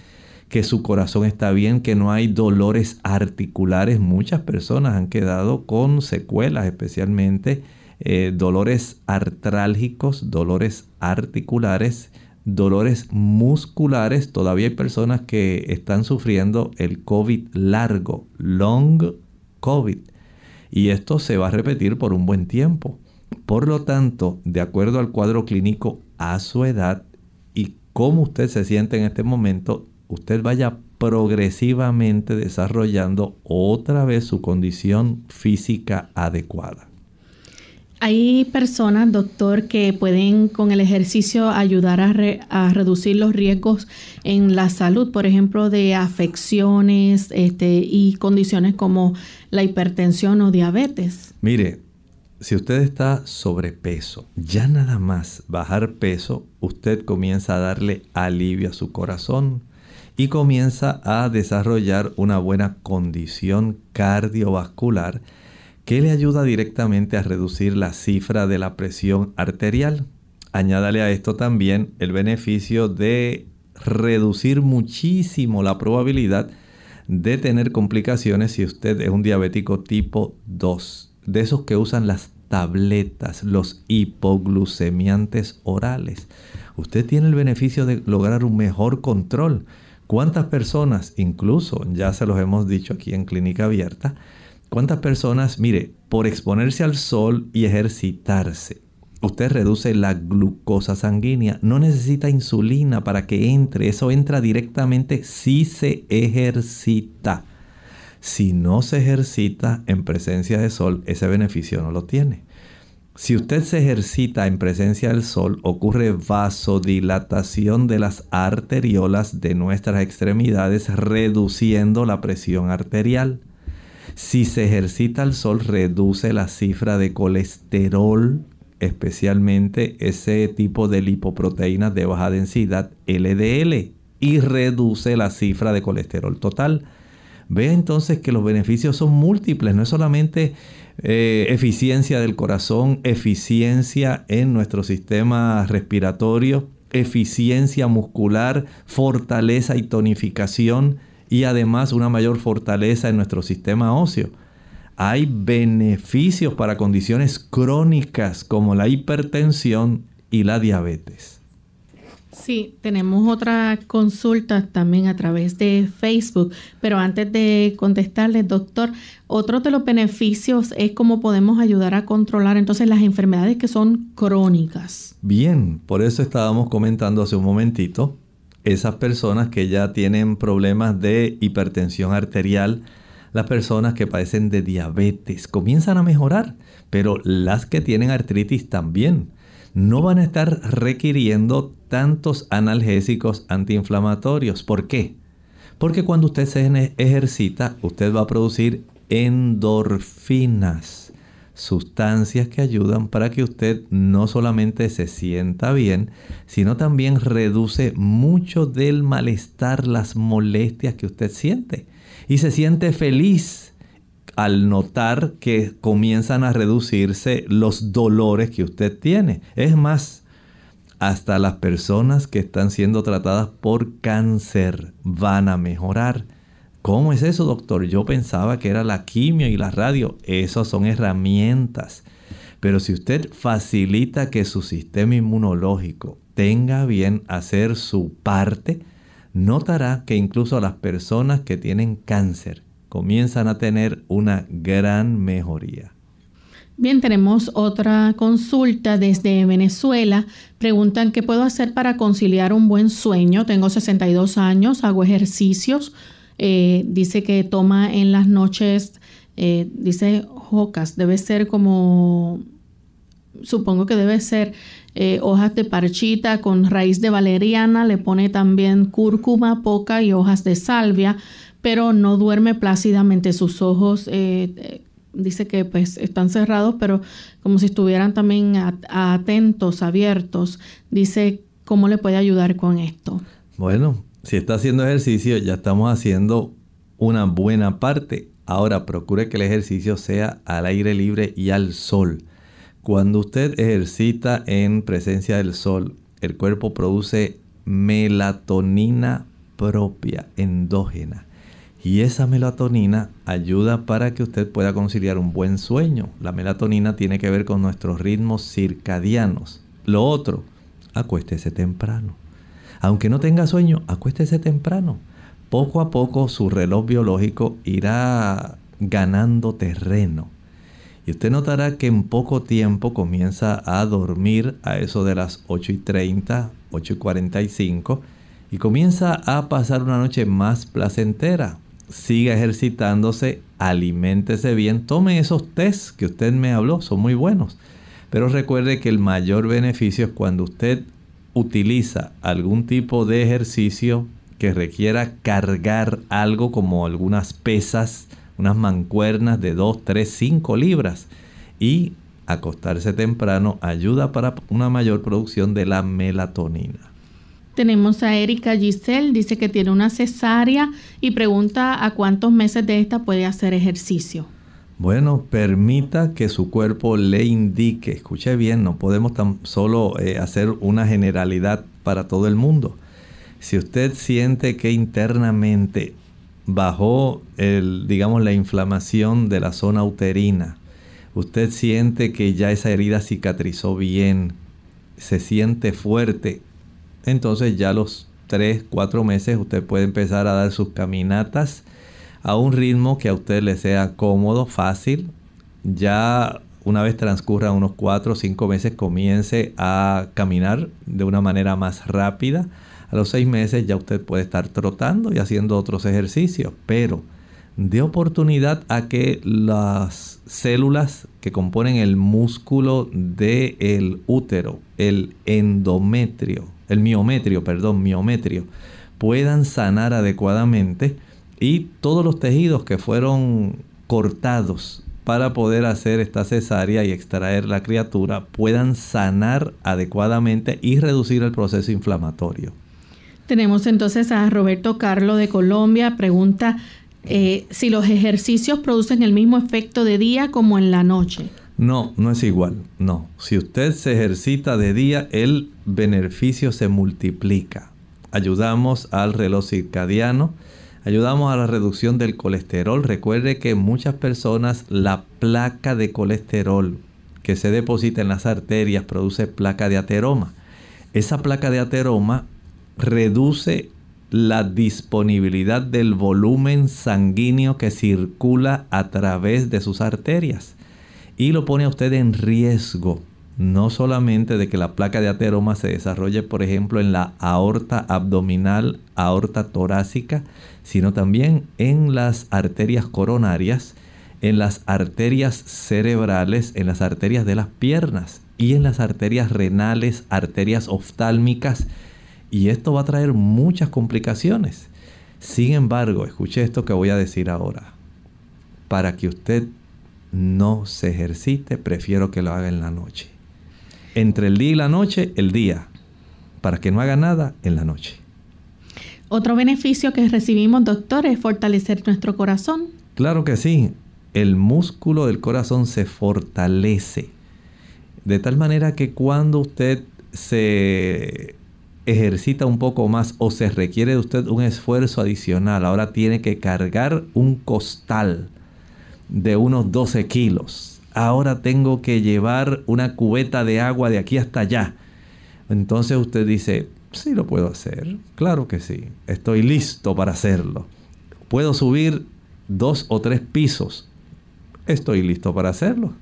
S2: que su corazón está bien, que no hay dolores articulares. Muchas personas han quedado con secuelas, especialmente eh, dolores artrálgicos, dolores articulares, dolores musculares. Todavía hay personas que están sufriendo el COVID largo, long COVID. Y esto se va a repetir por un buen tiempo. Por lo tanto, de acuerdo al cuadro clínico a su edad y cómo usted se siente en este momento, usted vaya progresivamente desarrollando otra vez su condición física adecuada.
S1: Hay personas, doctor, que pueden con el ejercicio ayudar a, reducir los riesgos en la salud, por ejemplo, de afecciones este, y condiciones como la hipertensión o diabetes.
S2: Mire, si usted está sobrepeso, ya nada más bajar peso, usted comienza a darle alivio a su corazón, y comienza a desarrollar una buena condición cardiovascular que le ayuda directamente a reducir la cifra de la presión arterial. Añádale a esto también el beneficio de reducir muchísimo la probabilidad de tener complicaciones si usted es un diabético tipo 2, de esos que usan las tabletas, los hipoglucemiantes orales. Usted tiene el beneficio de lograr un mejor control. ¿Cuántas personas, incluso ya se los hemos dicho aquí en Clínica Abierta, cuántas personas, mire, por exponerse al sol y ejercitarse, usted reduce la glucosa sanguínea, no necesita insulina para que entre, eso entra directamente si se ejercita. Si no se ejercita en presencia de sol, ese beneficio no lo tiene. Si usted se ejercita en presencia del sol, ocurre vasodilatación de las arteriolas de nuestras extremidades, reduciendo la presión arterial. Si se ejercita al sol, reduce la cifra de colesterol especialmente ese tipo de lipoproteínas de baja densidad LDL y reduce la cifra de colesterol total. Ve entonces que los beneficios son múltiples, no es solamente eh, eficiencia del corazón, eficiencia en nuestro sistema respiratorio, eficiencia muscular, fortaleza y tonificación y además una mayor fortaleza en nuestro sistema óseo hay beneficios para condiciones crónicas como la hipertensión y la diabetes.
S1: Sí, tenemos otra consulta también a través de Facebook, pero antes de contestarle, doctor, otro de los beneficios es cómo podemos ayudar a controlar entonces las enfermedades que son crónicas.
S2: Bien, por eso estábamos comentando hace un momentito, esas personas que ya tienen problemas de hipertensión arterial, las personas que padecen de diabetes comienzan a mejorar, pero las que tienen artritis también no van a estar requiriendo tantos analgésicos antiinflamatorios. ¿Por qué? Porque cuando usted se ejercita, usted va a producir endorfinas, sustancias que ayudan para que usted no solamente se sienta bien, sino también reduce mucho del malestar, las molestias que usted siente y se siente feliz al notar que comienzan a reducirse los dolores que usted tiene. Es más, hasta las personas que están siendo tratadas por cáncer van a mejorar. ¿Cómo es eso, doctor? Yo pensaba que era la quimio y la radio. Esas son herramientas. Pero si usted facilita que su sistema inmunológico tenga bien hacer su parte, notará que incluso las personas que tienen cáncer comienzan a tener una gran mejoría.
S1: Bien, tenemos otra consulta desde Venezuela. Preguntan qué puedo hacer para conciliar un buen sueño. Tengo 62 años, hago ejercicios. Eh, dice que toma en las noches, eh, dice jocas, debe ser como, supongo que debe ser eh, hojas de parchita con raíz de valeriana, le pone también cúrcuma, poca y hojas de salvia, pero no duerme plácidamente. Sus ojos dice que pues están cerrados, pero como si estuvieran también atentos, abiertos. Dice cómo le puede ayudar con esto.
S2: Bueno, si está haciendo ejercicio, ya estamos haciendo una buena parte. Ahora procure que el ejercicio sea al aire libre y al sol. Cuando usted ejercita en presencia del sol, el cuerpo produce melatonina propia, endógena. Y esa melatonina ayuda para que usted pueda conciliar un buen sueño. La melatonina tiene que ver con nuestros ritmos circadianos. Lo otro, acuéstese temprano. Aunque no tenga sueño, acuéstese temprano. Poco a poco su reloj biológico irá ganando terreno y usted notará que en poco tiempo comienza a dormir a eso de las 8 y 30, 8 y 45 y comienza a pasar una noche más placentera. Siga ejercitándose, aliméntese bien, tome esos tests que usted me habló, son muy buenos. Pero recuerde que el mayor beneficio es cuando usted utiliza algún tipo de ejercicio que requiera cargar algo como algunas pesas, unas mancuernas de 2, 3, 5 libras. Y acostarse temprano ayuda para una mayor producción de la melatonina.
S1: Tenemos a Erika Giselle, dice que tiene una cesárea y pregunta a cuántos meses de esta puede hacer ejercicio.
S2: Bueno, permita que su cuerpo le indique, escuche bien, no podemos tan solo eh, hacer una generalidad para todo el mundo. Si usted siente que internamente bajó el, digamos, la inflamación de la zona uterina, usted siente que ya esa herida cicatrizó bien, se siente fuerte, entonces ya los 3, 4 meses usted puede empezar a dar sus caminatas a un ritmo que a usted le sea cómodo, fácil. Ya una vez transcurra unos 4 o 5 meses comience a caminar de una manera más rápida. A los 6 meses ya usted puede estar trotando y haciendo otros ejercicios, pero de oportunidad a que las células que componen el músculo del útero, el endometrio, el miometrio, perdón, miometrio, puedan sanar adecuadamente y todos los tejidos que fueron cortados para poder hacer esta cesárea y extraer la criatura puedan sanar adecuadamente y reducir el proceso inflamatorio.
S1: Tenemos entonces a Roberto Carlo de Colombia. Pregunta eh, si los ejercicios producen el mismo efecto de día como en la noche.
S2: No, no es igual. No. Si usted se ejercita de día, el beneficio se multiplica. Ayudamos al reloj circadiano ayudamos a la reducción del colesterol. Recuerde que muchas personas la placa de colesterol que se deposita en las arterias produce placa de ateroma. Esa placa de ateroma reduce la disponibilidad del volumen sanguíneo que circula a través de sus arterias y lo pone a usted en riesgo no solamente de que la placa de ateroma se desarrolle, por ejemplo, en la aorta abdominal, aorta torácica, sino también en las arterias coronarias, en las arterias cerebrales, en las arterias de las piernas y en las arterias renales, arterias oftálmicas. Y esto va a traer muchas complicaciones. Sin embargo, escuche esto que voy a decir ahora. Para que usted no se ejercite, prefiero que lo haga en la noche entre el día y la noche, el día, para que no haga nada en la noche.
S1: Otro beneficio que recibimos, doctor, es fortalecer nuestro corazón.
S2: Claro que sí, el músculo del corazón se fortalece. De tal manera que cuando usted se ejercita un poco más o se requiere de usted un esfuerzo adicional, ahora tiene que cargar un costal de unos 12 kilos ahora tengo que llevar una cubeta de agua de aquí hasta allá. Entonces usted dice, sí lo puedo hacer, claro que sí, estoy listo para hacerlo. Puedo subir dos o tres pisos, estoy listo para hacerlo.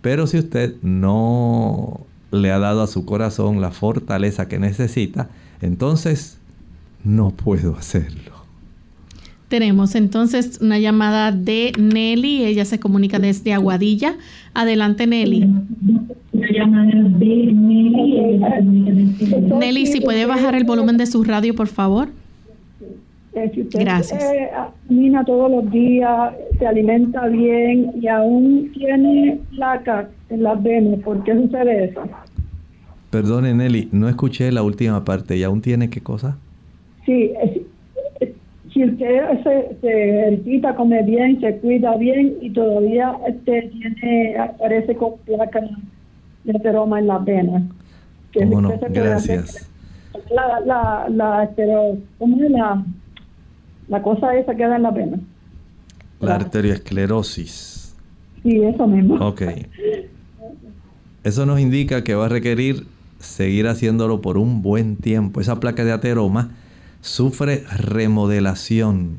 S2: Pero si usted no le ha dado a su corazón la fortaleza que necesita, entonces no puedo hacerlo.
S1: Tenemos entonces una llamada de Nelly, ella se comunica desde Aguadilla. Adelante Nelly. Nelly, si puede bajar el volumen de su radio, por favor.
S9: Eh, Gracias. Eh, camina todos los días, se alimenta bien y aún tiene placa en las venas, ¿por qué sucede eso?
S2: Perdone Nelly, no escuché la última parte. ¿Y aún tiene qué cosa?
S9: Sí, es, si usted se, se ejercita, come bien, se cuida bien y todavía este, tiene, aparece con placa de ateroma en la pena.
S2: ¿Cómo no? Gracias.
S9: La, la, la, ¿cómo es la, la cosa esa que da en la pena?
S2: La arteriosclerosis.
S9: Sí, eso mismo.
S2: Ok. Eso nos indica que va a requerir seguir haciéndolo por un buen tiempo. Esa placa de ateroma sufre remodelación.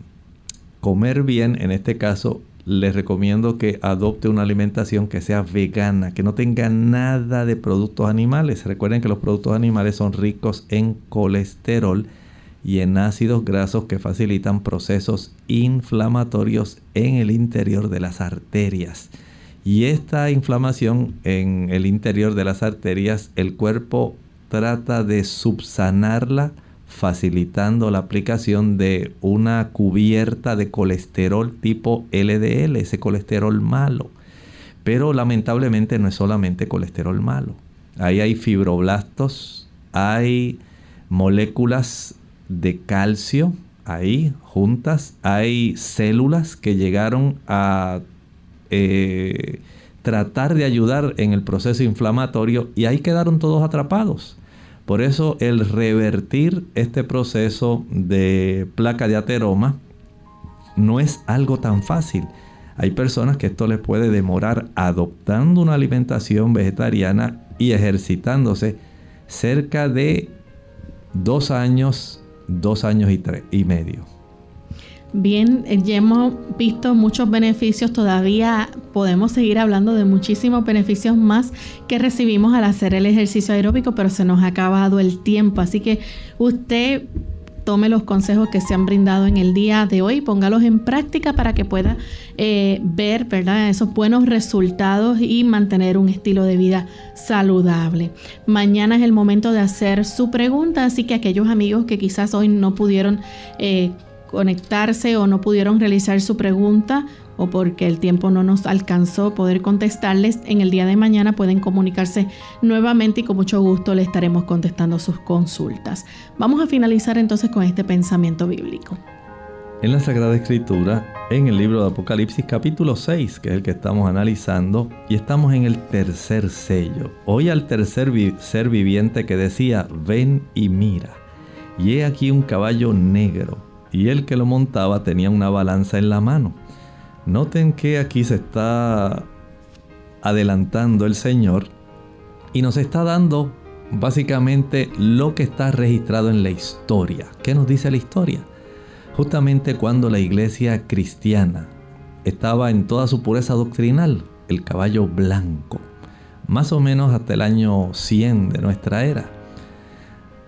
S2: Comer bien, en este caso, les recomiendo que adopte una alimentación que sea vegana, que no tenga nada de productos animales. Recuerden que los productos animales son ricos en colesterol y en ácidos grasos que facilitan procesos inflamatorios en el interior de las arterias. Y esta inflamación en el interior de las arterias, el cuerpo trata de subsanarla facilitando la aplicación de una cubierta de colesterol tipo LDL, ese colesterol malo. Pero lamentablemente no es solamente colesterol malo. Ahí hay fibroblastos, hay moléculas de calcio ahí juntas, hay células que llegaron a eh, tratar de ayudar en el proceso inflamatorio y ahí quedaron todos atrapados. Por eso el revertir este proceso de placa de ateroma no es algo tan fácil. Hay personas que esto les puede demorar adoptando una alimentación vegetariana y ejercitándose cerca de dos años, dos años y, tres, y medio.
S1: Bien, eh, ya hemos visto muchos beneficios, todavía podemos seguir hablando de muchísimos beneficios más que recibimos al hacer el ejercicio aeróbico, pero se nos ha acabado el tiempo, así que usted tome los consejos que se han brindado en el día de hoy, póngalos en práctica para que pueda eh, ver ¿verdad? esos buenos resultados y mantener un estilo de vida saludable. Mañana es el momento de hacer su pregunta, así que aquellos amigos que quizás hoy no pudieron eh, conectarse o no pudieron realizar su pregunta, o porque el tiempo no nos alcanzó poder contestarles, en el día de mañana pueden comunicarse nuevamente y con mucho gusto le estaremos contestando sus consultas. Vamos a finalizar entonces con este pensamiento bíblico.
S2: En la Sagrada Escritura, en el libro de Apocalipsis capítulo 6, que es el que estamos analizando, y estamos en el tercer sello. Hoy al tercer ser viviente que decía, ven y mira. Y he aquí un caballo negro, y el que lo montaba tenía una balanza en la mano Noten que aquí se está adelantando el Señor y nos está dando básicamente lo que está registrado en la historia. ¿Qué nos dice la historia? Justamente cuando la iglesia cristiana estaba en toda su pureza doctrinal, el caballo blanco, más o menos hasta el año 100 de nuestra era.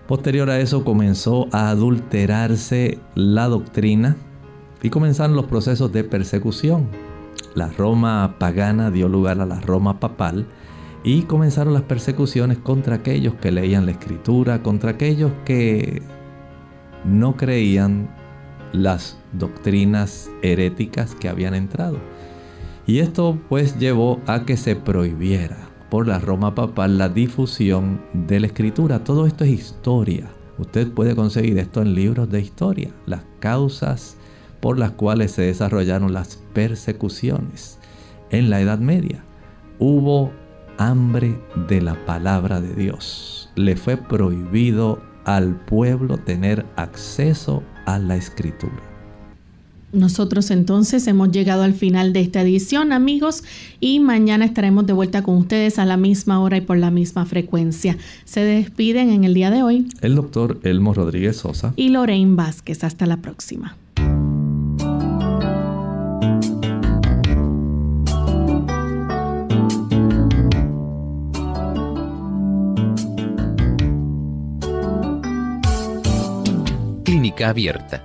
S2: Posterior a eso comenzó a adulterarse la doctrina y comenzaron los procesos de persecución. La Roma pagana dio lugar a la Roma papal y comenzaron las persecuciones contra aquellos que leían la escritura, contra aquellos que no creían las doctrinas heréticas que habían entrado. Y esto pues llevó a que se prohibiera por la Roma papal la difusión de la escritura. Todo esto es historia. Usted puede conseguir esto en libros de historia. Las causas por las cuales se desarrollaron las persecuciones. En la Edad Media hubo hambre de la palabra de Dios. Le fue prohibido al pueblo tener acceso a la escritura.
S1: Nosotros entonces hemos llegado al final de esta edición, amigos, y mañana estaremos de vuelta con ustedes a la misma hora y por la misma frecuencia. Se despiden en el día de hoy
S2: el doctor Elmo Rodríguez Sosa
S1: y Lorraine Vázquez. Hasta la próxima.
S8: Clínica abierta.